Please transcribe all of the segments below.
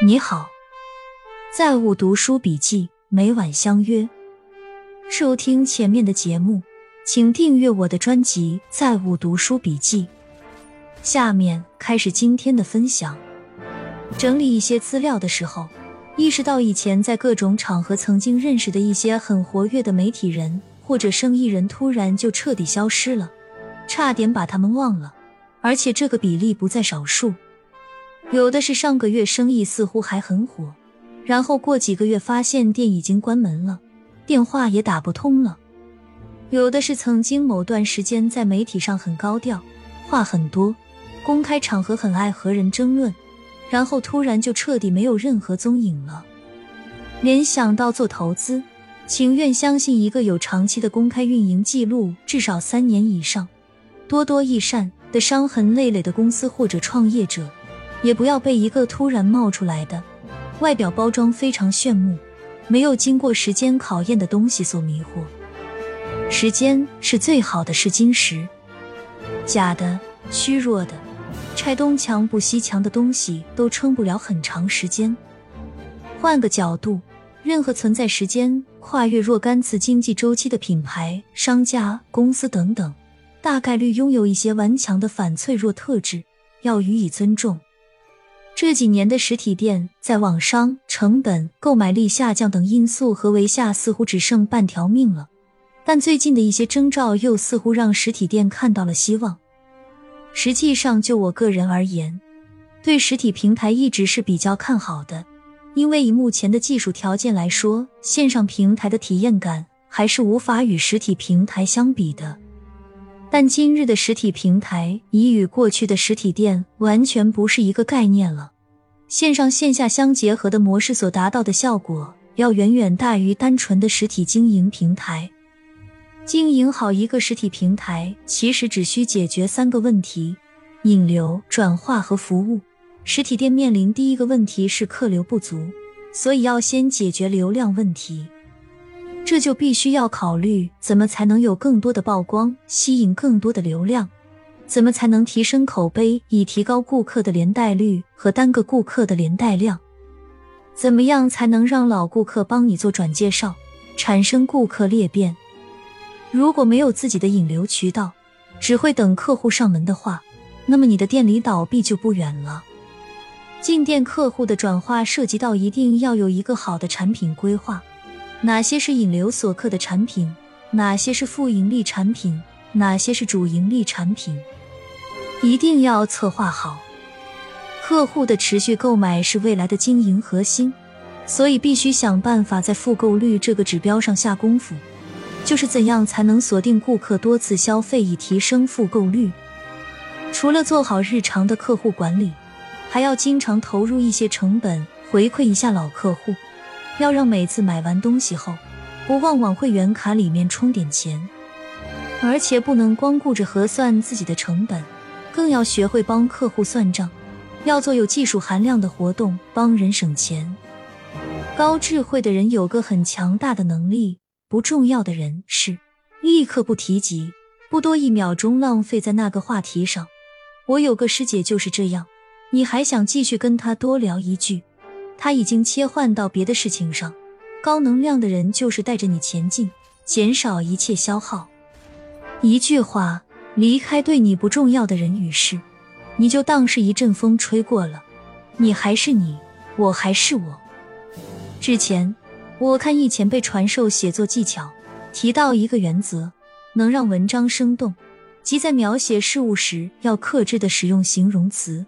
你好，在物读书笔记每晚相约收听前面的节目，请订阅我的专辑《在物读书笔记》。下面开始今天的分享。整理一些资料的时候，意识到以前在各种场合曾经认识的一些很活跃的媒体人或者生意人，突然就彻底消失了，差点把他们忘了，而且这个比例不在少数。有的是上个月生意似乎还很火，然后过几个月发现店已经关门了，电话也打不通了；有的是曾经某段时间在媒体上很高调，话很多，公开场合很爱和人争论，然后突然就彻底没有任何踪影了。联想到做投资，情愿相信一个有长期的公开运营记录，至少三年以上，多多益善的伤痕累累的公司或者创业者。也不要被一个突然冒出来的、外表包装非常炫目、没有经过时间考验的东西所迷惑。时间是最好的试金石，假的、虚弱的、拆东墙补西墙的东西都撑不了很长时间。换个角度，任何存在时间跨越若干次经济周期的品牌、商家、公司等等，大概率拥有一些顽强的反脆弱特质，要予以尊重。这几年的实体店在网商成本、购买力下降等因素合围下，似乎只剩半条命了。但最近的一些征兆又似乎让实体店看到了希望。实际上，就我个人而言，对实体平台一直是比较看好的，因为以目前的技术条件来说，线上平台的体验感还是无法与实体平台相比的。但今日的实体平台已与过去的实体店完全不是一个概念了。线上线下相结合的模式所达到的效果，要远远大于单纯的实体经营平台。经营好一个实体平台，其实只需解决三个问题：引流、转化和服务。实体店面临第一个问题是客流不足，所以要先解决流量问题。这就必须要考虑怎么才能有更多的曝光，吸引更多的流量；怎么才能提升口碑，以提高顾客的连带率和单个顾客的连带量；怎么样才能让老顾客帮你做转介绍，产生顾客裂变？如果没有自己的引流渠道，只会等客户上门的话，那么你的店离倒闭就不远了。进店客户的转化涉及到一定要有一个好的产品规划。哪些是引流所客的产品？哪些是副盈利产品？哪些是主盈利产品？一定要策划好。客户的持续购买是未来的经营核心，所以必须想办法在复购率这个指标上下功夫。就是怎样才能锁定顾客多次消费，以提升复购率？除了做好日常的客户管理，还要经常投入一些成本，回馈一下老客户。要让每次买完东西后，不忘往会员卡里面充点钱，而且不能光顾着核算自己的成本，更要学会帮客户算账，要做有技术含量的活动，帮人省钱。高智慧的人有个很强大的能力，不重要的人是立刻不提及，不多一秒钟浪费在那个话题上。我有个师姐就是这样，你还想继续跟她多聊一句？他已经切换到别的事情上。高能量的人就是带着你前进，减少一切消耗。一句话，离开对你不重要的人与事，你就当是一阵风吹过了。你还是你，我还是我。之前我看一前辈传授写作技巧，提到一个原则，能让文章生动，即在描写事物时要克制的使用形容词。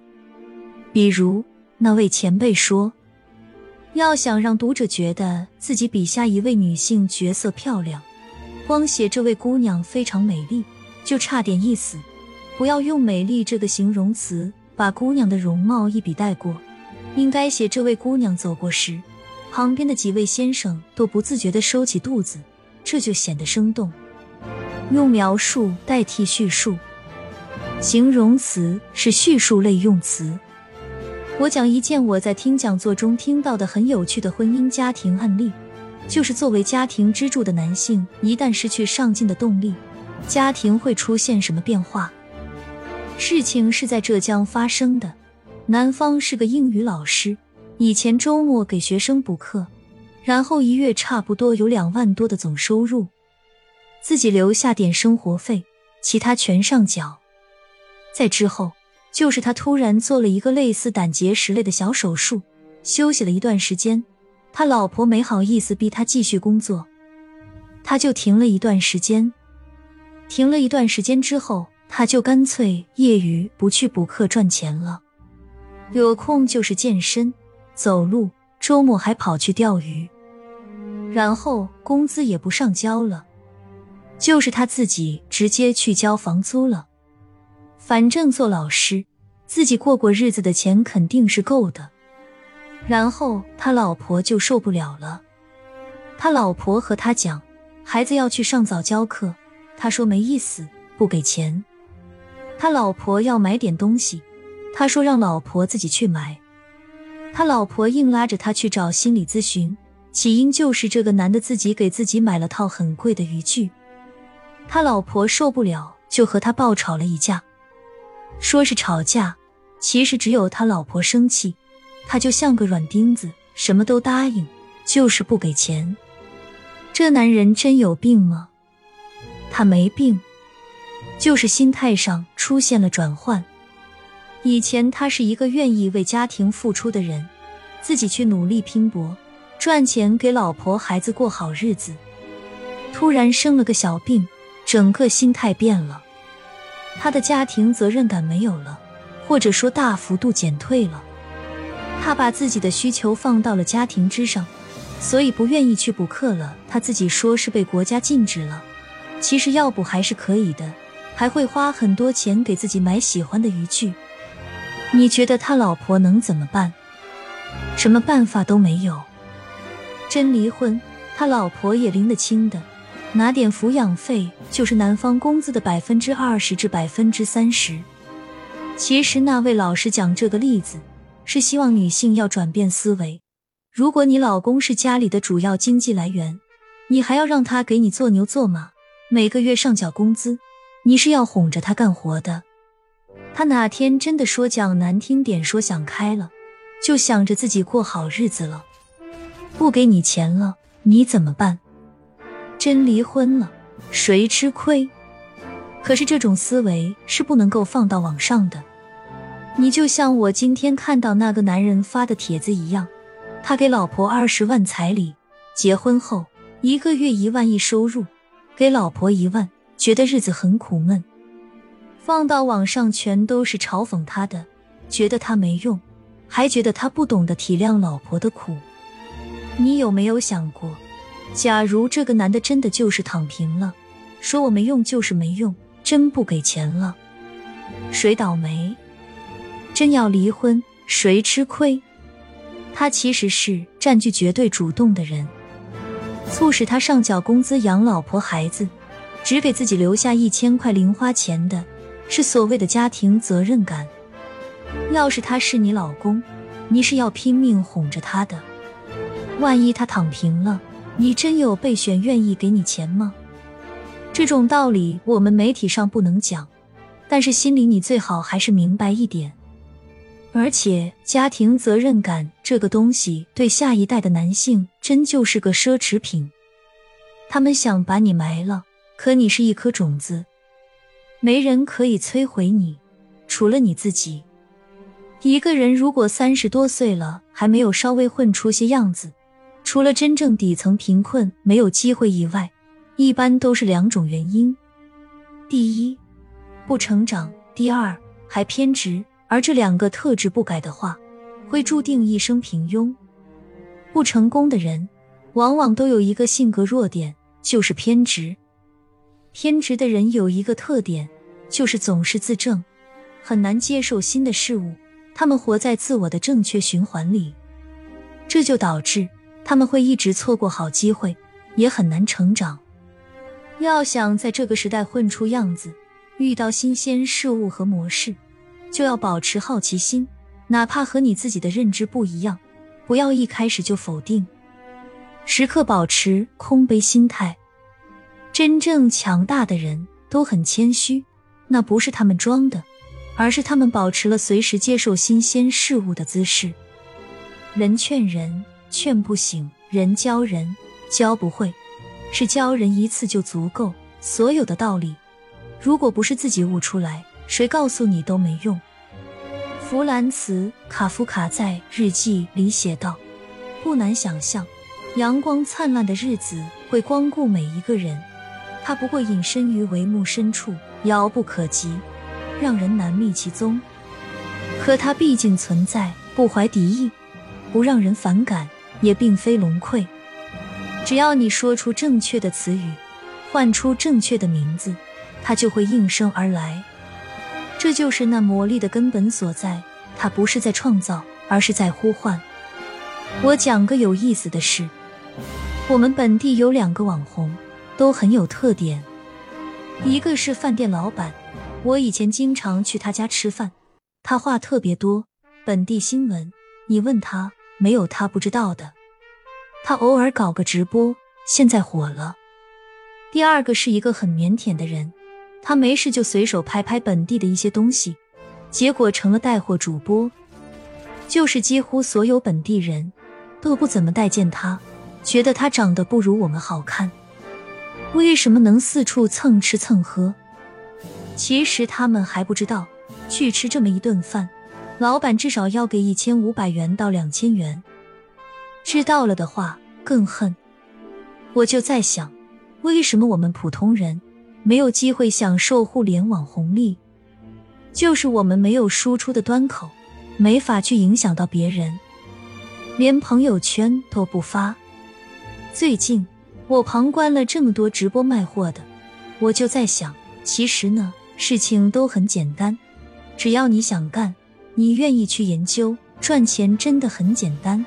比如那位前辈说。要想让读者觉得自己笔下一位女性角色漂亮，光写这位姑娘非常美丽，就差点意思。不要用“美丽”这个形容词把姑娘的容貌一笔带过，应该写这位姑娘走过时，旁边的几位先生都不自觉地收起肚子，这就显得生动。用描述代替叙述，形容词是叙述类用词。我讲一件我在听讲座中听到的很有趣的婚姻家庭案例，就是作为家庭支柱的男性，一旦失去上进的动力，家庭会出现什么变化？事情是在浙江发生的，男方是个英语老师，以前周末给学生补课，然后一月差不多有两万多的总收入，自己留下点生活费，其他全上缴。在之后，就是他突然做了一个类似胆结石类的小手术，休息了一段时间。他老婆没好意思逼他继续工作，他就停了一段时间。停了一段时间之后，他就干脆业余不去补课赚钱了，有空就是健身、走路，周末还跑去钓鱼。然后工资也不上交了，就是他自己直接去交房租了。反正做老师，自己过过日子的钱肯定是够的。然后他老婆就受不了了，他老婆和他讲，孩子要去上早教课，他说没意思，不给钱。他老婆要买点东西，他说让老婆自己去买。他老婆硬拉着他去找心理咨询，起因就是这个男的自己给自己买了套很贵的渔具，他老婆受不了，就和他爆吵了一架。说是吵架，其实只有他老婆生气，他就像个软钉子，什么都答应，就是不给钱。这男人真有病吗？他没病，就是心态上出现了转换。以前他是一个愿意为家庭付出的人，自己去努力拼搏赚钱，给老婆孩子过好日子。突然生了个小病，整个心态变了。他的家庭责任感没有了，或者说大幅度减退了。他把自己的需求放到了家庭之上，所以不愿意去补课了。他自己说是被国家禁止了，其实要补还是可以的，还会花很多钱给自己买喜欢的渔具。你觉得他老婆能怎么办？什么办法都没有。真离婚，他老婆也拎得清的。拿点抚养费就是男方工资的百分之二十至百分之三十。其实那位老师讲这个例子，是希望女性要转变思维。如果你老公是家里的主要经济来源，你还要让他给你做牛做马，每个月上缴工资，你是要哄着他干活的。他哪天真的说讲难听点，说想开了，就想着自己过好日子了，不给你钱了，你怎么办？真离婚了，谁吃亏？可是这种思维是不能够放到网上的。你就像我今天看到那个男人发的帖子一样，他给老婆二十万彩礼，结婚后一个月一万亿收入，给老婆一万，觉得日子很苦闷。放到网上全都是嘲讽他的，觉得他没用，还觉得他不懂得体谅老婆的苦。你有没有想过？假如这个男的真的就是躺平了，说我没用就是没用，真不给钱了，谁倒霉？真要离婚，谁吃亏？他其实是占据绝对主动的人，促使他上缴工资养老婆孩子，只给自己留下一千块零花钱的，是所谓的家庭责任感。要是他是你老公，你是要拼命哄着他的，万一他躺平了？你真有备选愿意给你钱吗？这种道理我们媒体上不能讲，但是心里你最好还是明白一点。而且家庭责任感这个东西，对下一代的男性真就是个奢侈品。他们想把你埋了，可你是一颗种子，没人可以摧毁你，除了你自己。一个人如果三十多岁了，还没有稍微混出些样子。除了真正底层贫困没有机会以外，一般都是两种原因：第一，不成长；第二，还偏执。而这两个特质不改的话，会注定一生平庸。不成功的人，往往都有一个性格弱点，就是偏执。偏执的人有一个特点，就是总是自证，很难接受新的事物。他们活在自我的正确循环里，这就导致。他们会一直错过好机会，也很难成长。要想在这个时代混出样子，遇到新鲜事物和模式，就要保持好奇心，哪怕和你自己的认知不一样，不要一开始就否定，时刻保持空杯心态。真正强大的人都很谦虚，那不是他们装的，而是他们保持了随时接受新鲜事物的姿势。人劝人劝不醒，人教人教不会，是教人一次就足够。所有的道理，如果不是自己悟出来，谁告诉你都没用。弗兰茨·卡夫卡在日记里写道：“不难想象，阳光灿烂的日子会光顾每一个人，他不过隐身于帷幕深处，遥不可及，让人难觅其踪。可他毕竟存在，不怀敌意，不让人反感，也并非龙溃。只要你说出正确的词语。”唤出正确的名字，它就会应声而来。这就是那魔力的根本所在。它不是在创造，而是在呼唤。我讲个有意思的事：我们本地有两个网红，都很有特点。一个是饭店老板，我以前经常去他家吃饭。他话特别多，本地新闻你问他，没有他不知道的。他偶尔搞个直播，现在火了。第二个是一个很腼腆的人，他没事就随手拍拍本地的一些东西，结果成了带货主播。就是几乎所有本地人都不怎么待见他，觉得他长得不如我们好看。为什么能四处蹭吃蹭喝？其实他们还不知道，去吃这么一顿饭，老板至少要给一千五百元到两千元。知道了的话更恨。我就在想。为什么我们普通人没有机会享受互联网红利？就是我们没有输出的端口，没法去影响到别人，连朋友圈都不发。最近我旁观了这么多直播卖货的，我就在想，其实呢，事情都很简单，只要你想干，你愿意去研究，赚钱真的很简单。